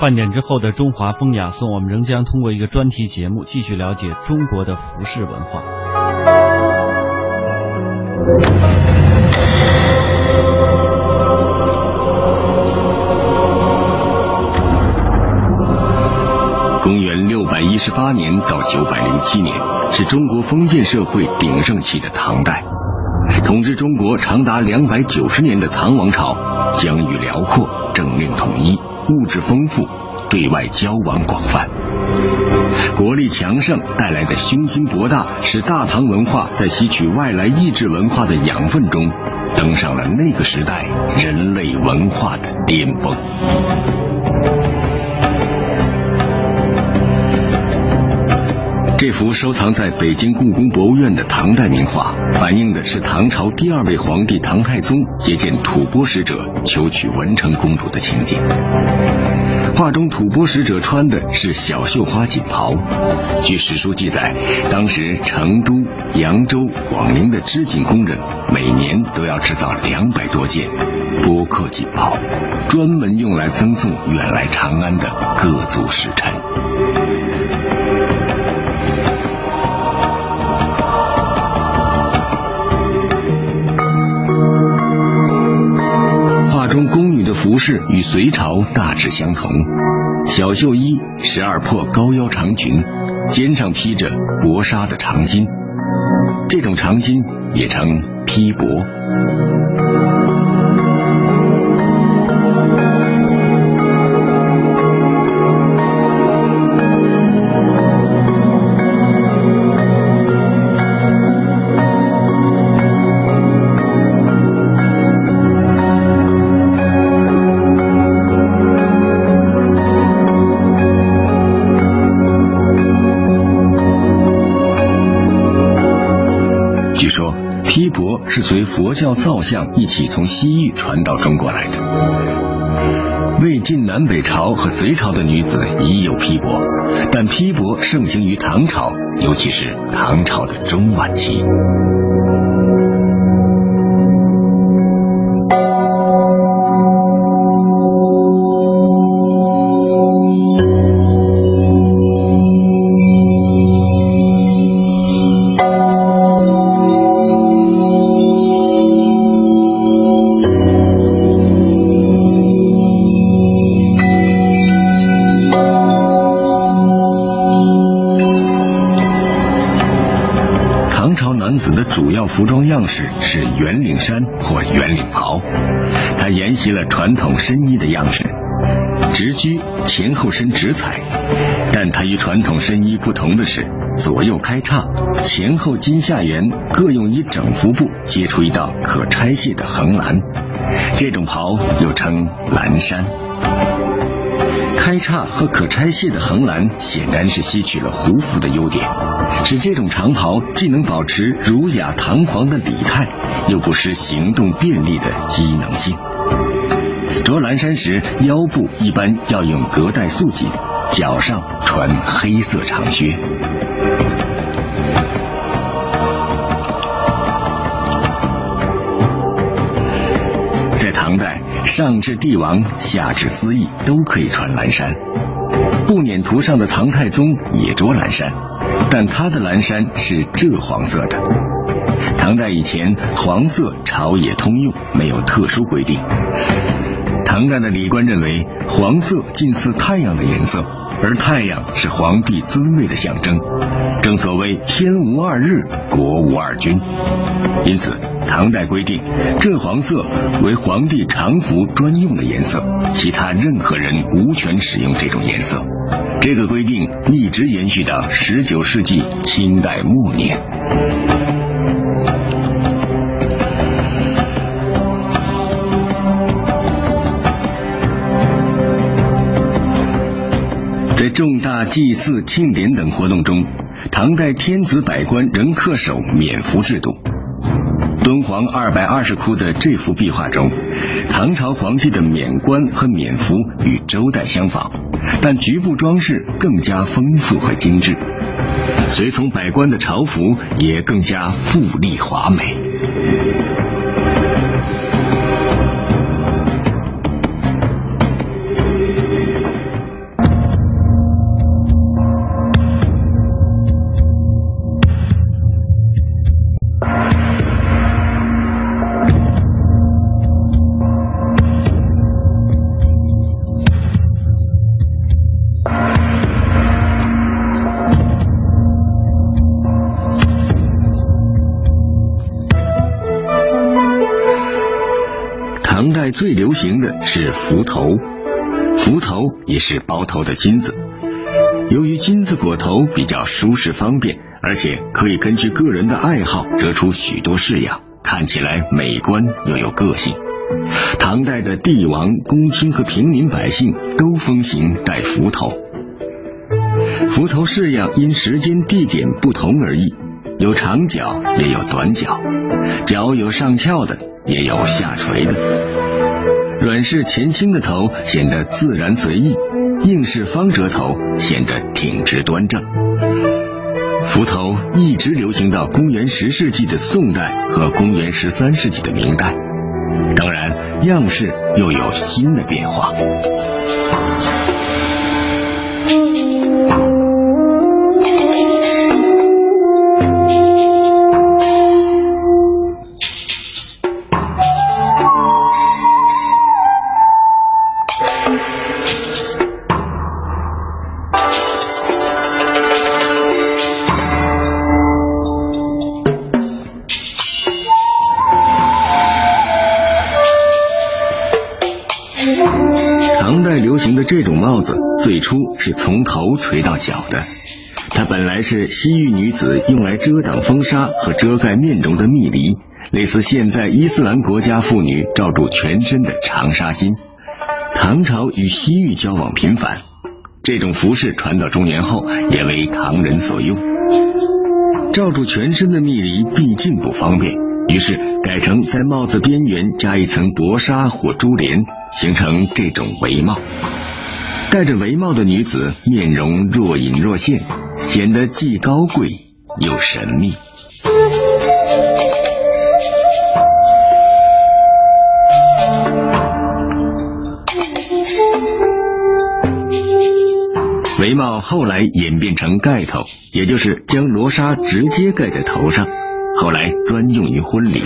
半点之后的中华风雅颂，我们仍将通过一个专题节目继续了解中国的服饰文化。公元六百一十八年到九百零七年，是中国封建社会鼎盛期的唐代。统治中国长达两百九十年的唐王朝，疆域辽阔，政令统一，物质丰富，对外交往广泛。国力强盛带来的胸襟博大，使大唐文化在吸取外来意志文化的养分中，登上了那个时代人类文化的巅峰。幅收藏在北京故宫博物院的唐代名画，反映的是唐朝第二位皇帝唐太宗接见吐蕃使者求娶文成公主的情景。画中吐蕃使者穿的是小绣花锦袍，据史书记载，当时成都、扬州、广陵的织锦工人每年都要制造两百多件波克锦袍，专门用来赠送远来长安的各族使臣。服饰与隋朝大致相同，小袖衣，十二破高腰长裙，肩上披着薄纱的长巾，这种长巾也称披帛。佛教造像一起从西域传到中国来的。魏晋南北朝和隋朝的女子已有披帛，但披帛盛行于唐朝，尤其是唐朝的中晚期。袭了传统深衣的样式，直裾，前后身直裁。但它与传统深衣不同的是，左右开叉，前后襟下缘各用一整幅布接出一道可拆卸的横栏，这种袍又称蓝衫。开叉和可拆卸的横栏显然是吸取了胡服的优点，使这种长袍既能保持儒雅堂皇的礼态，又不失行动便利的机能性。着蓝衫时，腰部一般要用隔带束紧，脚上穿黑色长靴。在唐代上至帝王，下至司役，都可以穿蓝衫。步辇图上的唐太宗也着蓝衫，但他的蓝衫是赭黄色的。唐代以前，黄色朝野通用，没有特殊规定。唐代的礼官认为，黄色近似太阳的颜色，而太阳是皇帝尊位的象征。正所谓天无二日，国无二君，因此唐代规定，这黄色为皇帝常服专用的颜色，其他任何人无权使用这种颜色。这个规定一直延续到十九世纪清代末年。重大祭祀、庆典等活动中。唐代天子百官仍恪守冕服制度。敦煌二百二十窟的这幅壁画中，唐朝皇帝的冕冠和冕服与周代相仿，但局部装饰更加丰富和精致。随从百官的朝服也更加富丽华美。最流行的是幞头，幞头也是包头的金子。由于金子裹头比较舒适方便，而且可以根据个人的爱好折出许多式样，看起来美观又有个性。唐代的帝王、公卿和平民百姓都风行戴幞头。幞头式样因时间、地点不同而异，有长角也有短角，角有上翘的，也有下垂的。软式前倾的头显得自然随意，硬式方折头显得挺直端正。幞头一直流行到公元十世纪的宋代和公元十三世纪的明代，当然样式又有新的变化。流行的这种帽子，最初是从头垂到脚的。它本来是西域女子用来遮挡风沙和遮盖面容的蜜梨，类似现在伊斯兰国家妇女罩住全身的长纱巾。唐朝与西域交往频繁，这种服饰传到中原后，也为唐人所用。罩住全身的蜜梨毕竟不方便，于是改成在帽子边缘加一层薄纱或珠帘，形成这种围帽。戴着围帽的女子面容若隐若现，显得既高贵又神秘。围帽后来演变成盖头，也就是将罗纱直接盖在头上，后来专用于婚礼。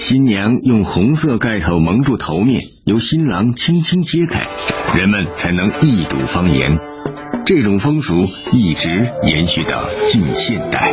新娘用红色盖头蒙住头面，由新郎轻轻揭开，人们才能一睹芳颜。这种风俗一直延续到近现代。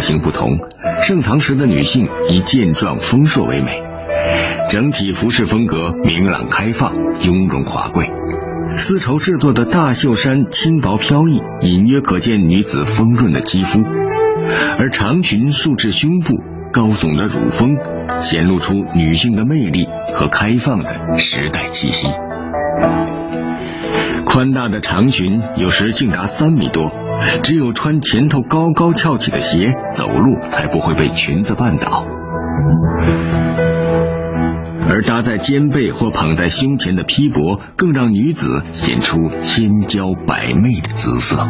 造型不同，盛唐时的女性以健壮丰硕为美，整体服饰风格明朗开放、雍容华贵。丝绸制作的大袖衫轻薄飘逸，隐约可见女子丰润的肌肤，而长裙束至胸部，高耸的乳峰显露出女性的魅力和开放的时代气息。宽大的长裙有时竟达三米多，只有穿前头高高翘起的鞋，走路才不会被裙子绊倒。而搭在肩背或捧在胸前的披帛，更让女子显出千娇百媚的姿色。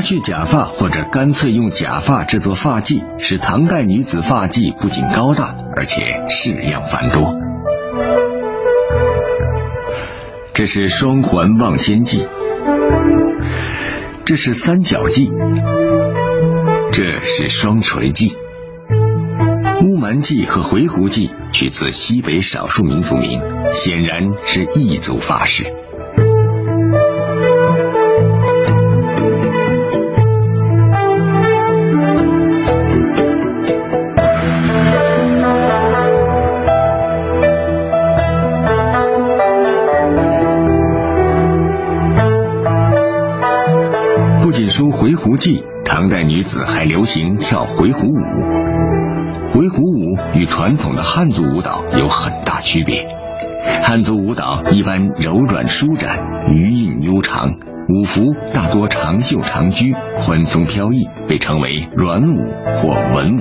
去假发或者干脆用假发制作发髻，使唐代女子发髻不仅高大，而且式样繁多。这是双环望仙髻，这是三角髻，这是双垂髻。乌蛮髻和回鹘髻取自西北少数民族名，显然是异族发饰。锦书回鹘记，唐代女子还流行跳回鹘舞。回鹘舞与传统的汉族舞蹈有很大区别。汉族舞蹈一般柔软舒展，余韵悠长，舞服大多长袖长裾，宽松飘逸，被称为软舞或文舞。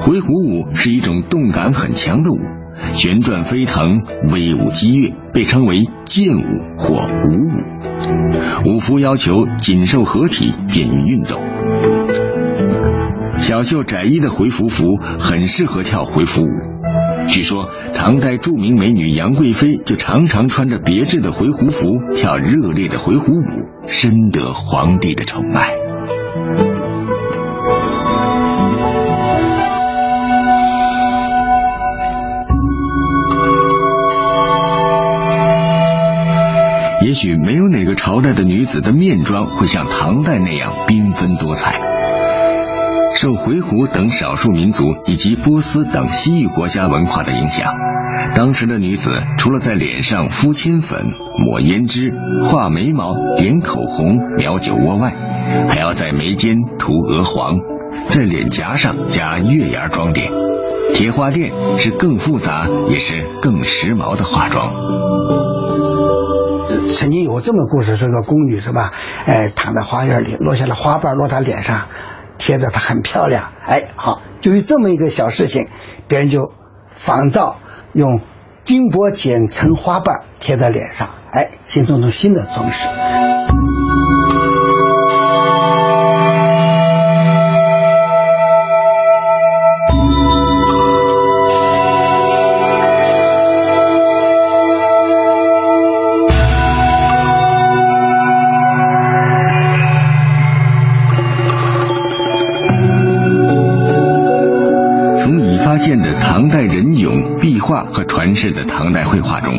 回鹘舞是一种动感很强的舞，旋转飞腾，威武激越，被称为剑舞或武舞。舞服要求紧瘦合体，便于运动。小袖窄衣的回鹘服很适合跳回鹘舞。据说唐代著名美女杨贵妃就常常穿着别致的回鹘服跳热烈的回鹘舞，深得皇帝的宠爱。也许没有哪个朝代的女子的面妆会像唐代那样缤纷多彩。受回鹘等少数民族以及波斯等西域国家文化的影响，当时的女子除了在脸上敷铅粉、抹胭脂、画眉毛、点口红、描酒窝外，还要在眉间涂鹅黄，在脸颊上加月牙装点。铁花钿是更复杂也是更时髦的化妆。曾经有这么故事，说个宫女是吧？哎，躺在花园里，落下了花瓣落她脸上。贴着她很漂亮，哎，好，就有这么一个小事情，别人就仿造用金箔剪成花瓣贴在脸上，哎，形成一种新的装饰。和传世的唐代绘画中，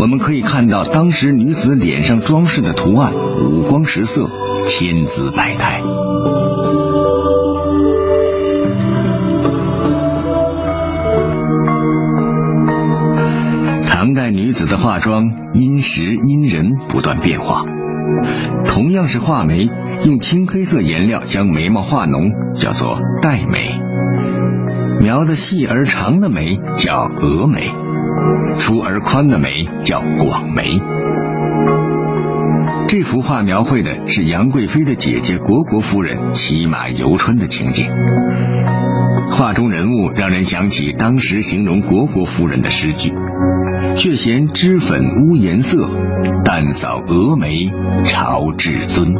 我们可以看到当时女子脸上装饰的图案五光十色、千姿百态。唐代女子的化妆因时因人不断变化，同样是画眉，用青黑色颜料将眉毛画浓，叫做黛眉。描的细而长的眉叫蛾眉，粗而宽的眉叫广眉。这幅画描绘的是杨贵妃的姐姐虢国夫人骑马游春的情景。画中人物让人想起当时形容虢国夫人的诗句：“却嫌脂粉污颜色，淡扫蛾眉朝至尊。”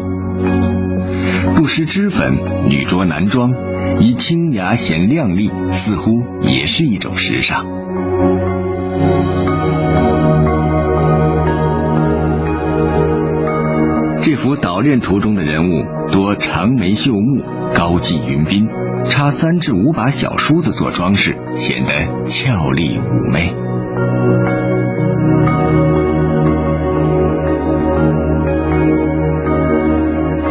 不施脂粉，女着男装，以清雅显靓丽，似乎也是一种时尚。这幅捣练图中的人物多长眉秀目，高髻云鬓，插三至五把小梳子做装饰，显得俏丽妩媚。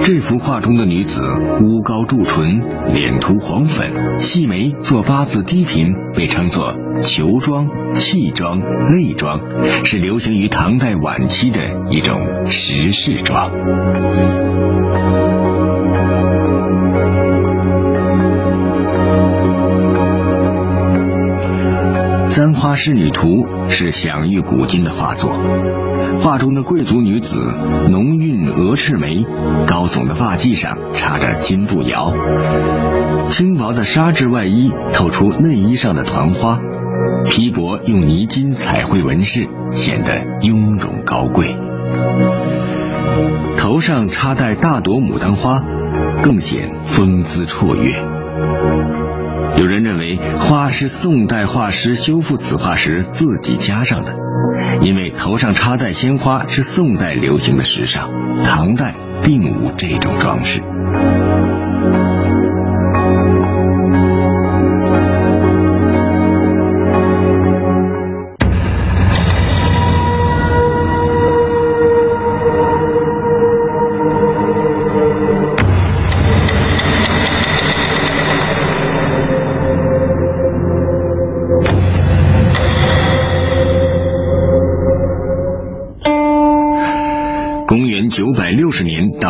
这幅画中的女子乌高筑唇，脸涂黄粉，细眉做八字低平，被称作裘妆、气妆、泪妆，是流行于唐代晚期的一种时事妆。《簪花仕女图》是享誉古今的画作。画中的贵族女子浓韵鹅翅眉，高耸的发髻上插着金步摇，轻薄的纱质外衣透出内衣上的团花，披帛用泥金彩绘纹饰，显得雍容高贵。头上插戴大朵牡丹花，更显风姿绰约。有人认为花是宋代画师修复此画时自己加上的，因为头上插戴鲜花是宋代流行的时尚，唐代并无这种装饰。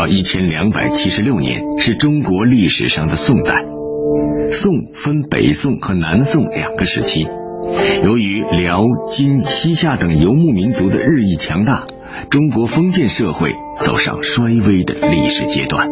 到一千两百七十六年是中国历史上的宋代。宋分北宋和南宋两个时期。由于辽、金、西夏等游牧民族的日益强大，中国封建社会走上衰微的历史阶段。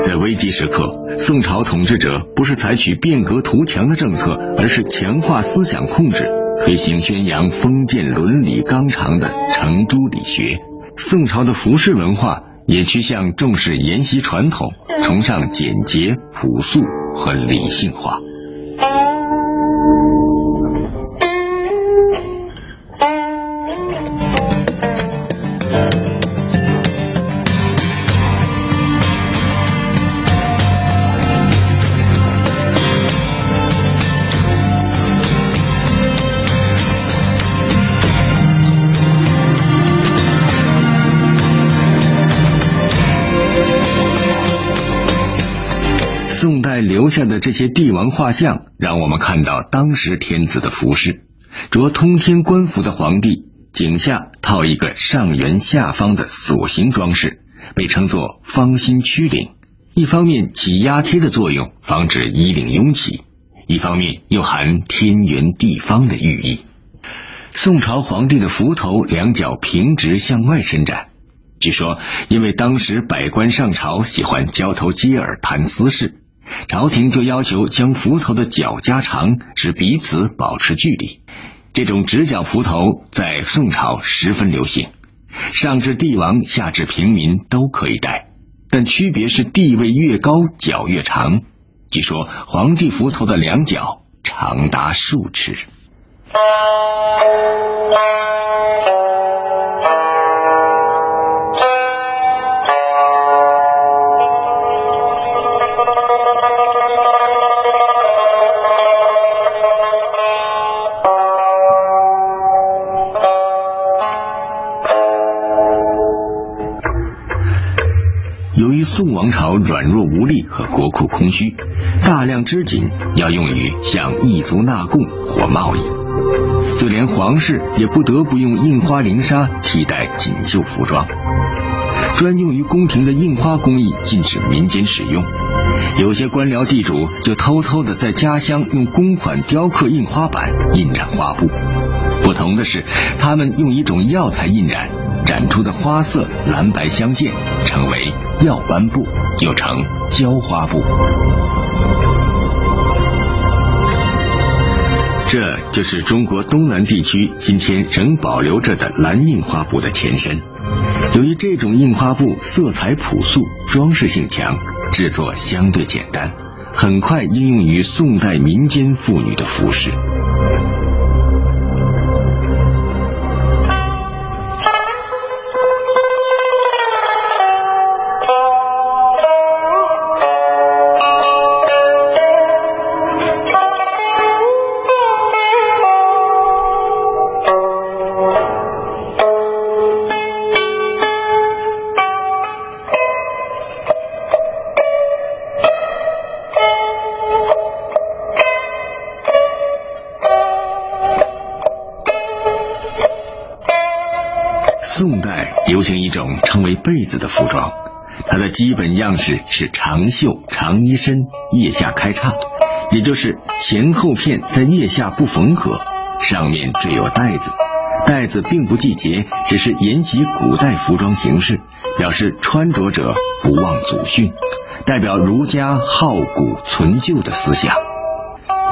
在危机时刻，宋朝统治者不是采取变革图强的政策，而是强化思想控制，推行宣扬封建伦理纲常的程朱理学。宋朝的服饰文化也趋向重视沿袭传统，崇尚简洁、朴素和理性化。留下的这些帝王画像，让我们看到当时天子的服饰。着通天官服的皇帝，颈下套一个上圆下方的锁形装饰，被称作方心曲领。一方面起压贴的作用，防止衣领拥挤；一方面又含天圆地方的寓意。宋朝皇帝的服头两脚平直向外伸展，据说因为当时百官上朝喜欢交头接耳谈私事。朝廷就要求将斧头的脚加长，使彼此保持距离。这种直角斧头在宋朝十分流行，上至帝王，下至平民都可以戴，但区别是地位越高，脚越长。据说皇帝斧头的两脚长达数尺。宋王朝软弱无力和国库空虚，大量织锦要用于向异族纳贡或贸易，就连皇室也不得不用印花绫纱替代锦绣服装。专用于宫廷的印花工艺禁止民间使用，有些官僚地主就偷偷的在家乡用公款雕刻印花板印染花布。不同的是，他们用一种药材印染。染出的花色蓝白相间，成为药斑布，又称浇花布。这就是中国东南地区今天仍保留着的蓝印花布的前身。由于这种印花布色彩朴素，装饰性强，制作相对简单，很快应用于宋代民间妇女的服饰。被子的服装，它的基本样式是长袖长衣身，腋下开叉，也就是前后片在腋下不缝合，上面缀有带子，带子并不系结，只是沿袭古代服装形式，表示穿着者不忘祖训，代表儒家好古存旧的思想。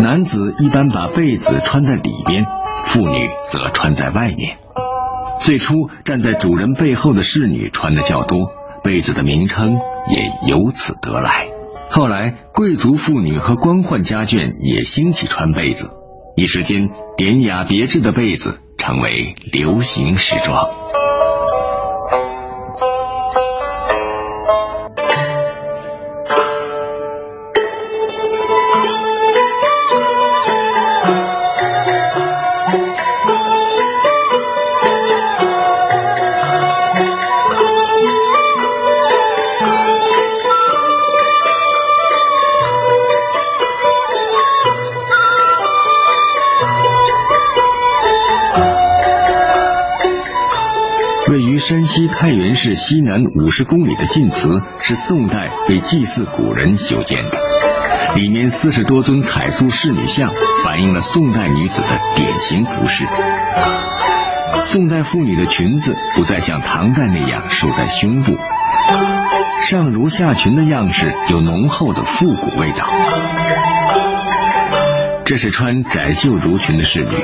男子一般把被子穿在里边，妇女则穿在外面。最初站在主人背后的侍女穿的较多，被子的名称也由此得来。后来，贵族妇女和官宦家眷也兴起穿被子，一时间，典雅别致的被子成为流行时装。西太原市西南五十公里的晋祠是宋代为祭祀古人修建的，里面四十多尊彩塑仕女像，反映了宋代女子的典型服饰。宋代妇女的裙子不再像唐代那样束在胸部，上襦下裙的样式有浓厚的复古味道。这是穿窄袖襦裙的仕女，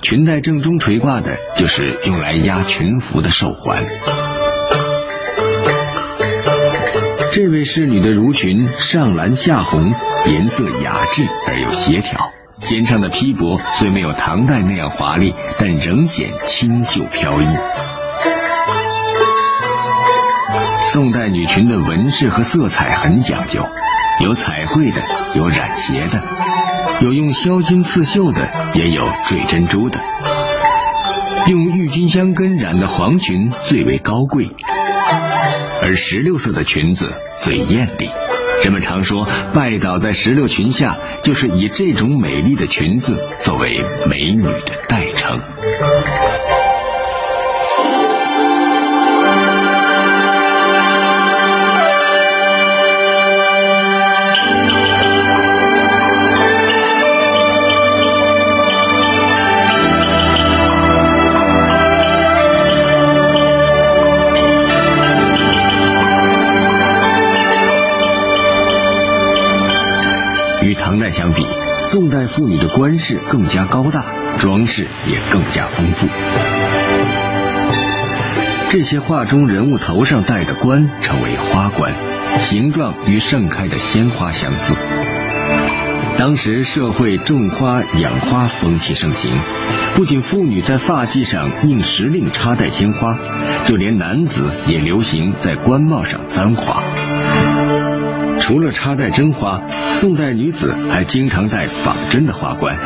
裙带正中垂挂的就是用来压裙服的寿环。这位仕女的襦裙上蓝下红，颜色雅致而又协调。肩上的披帛虽没有唐代那样华丽，但仍显清秀飘逸。宋代女裙的纹饰和色彩很讲究，有彩绘的，有染鞋的，有用销金刺绣的，也有缀珍珠的。用郁金香根染的黄裙最为高贵，而石榴色的裙子最艳丽。人们常说，拜倒在石榴裙下，就是以这种美丽的裙子作为美女的代称。与唐代相比，宋代妇女的冠饰更加高大，装饰也更加丰富。这些画中人物头上戴的冠称为花冠，形状与盛开的鲜花相似。当时社会种花养花风气盛行，不仅妇女在发髻上应时令插戴鲜花，就连男子也流行在冠帽上簪花。除了插戴真花，宋代女子还经常戴仿真的花冠。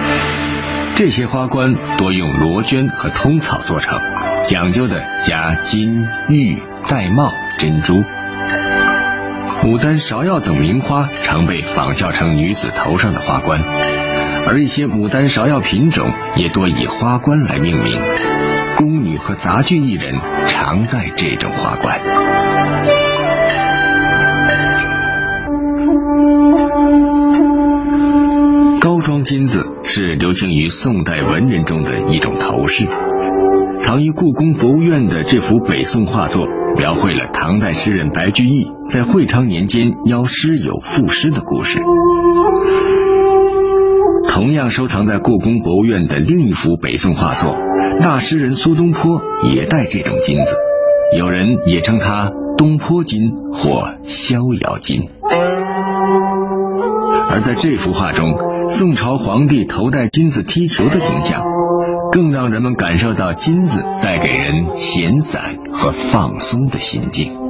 这些花冠多用罗绢和通草做成，讲究的加金玉玳瑁珍珠。牡丹、芍药等名花常被仿效成女子头上的花冠，而一些牡丹、芍药品种也多以花冠来命名。宫女和杂剧艺人常戴这种花冠。金子是流行于宋代文人中的一种头饰。藏于故宫博物院的这幅北宋画作，描绘了唐代诗人白居易在会昌年间邀诗友赋诗的故事。同样收藏在故宫博物院的另一幅北宋画作，大诗人苏东坡也戴这种金子，有人也称它东坡金或逍遥金。而在这幅画中，宋朝皇帝头戴金子踢球的形象，更让人们感受到金子带给人闲散和放松的心境。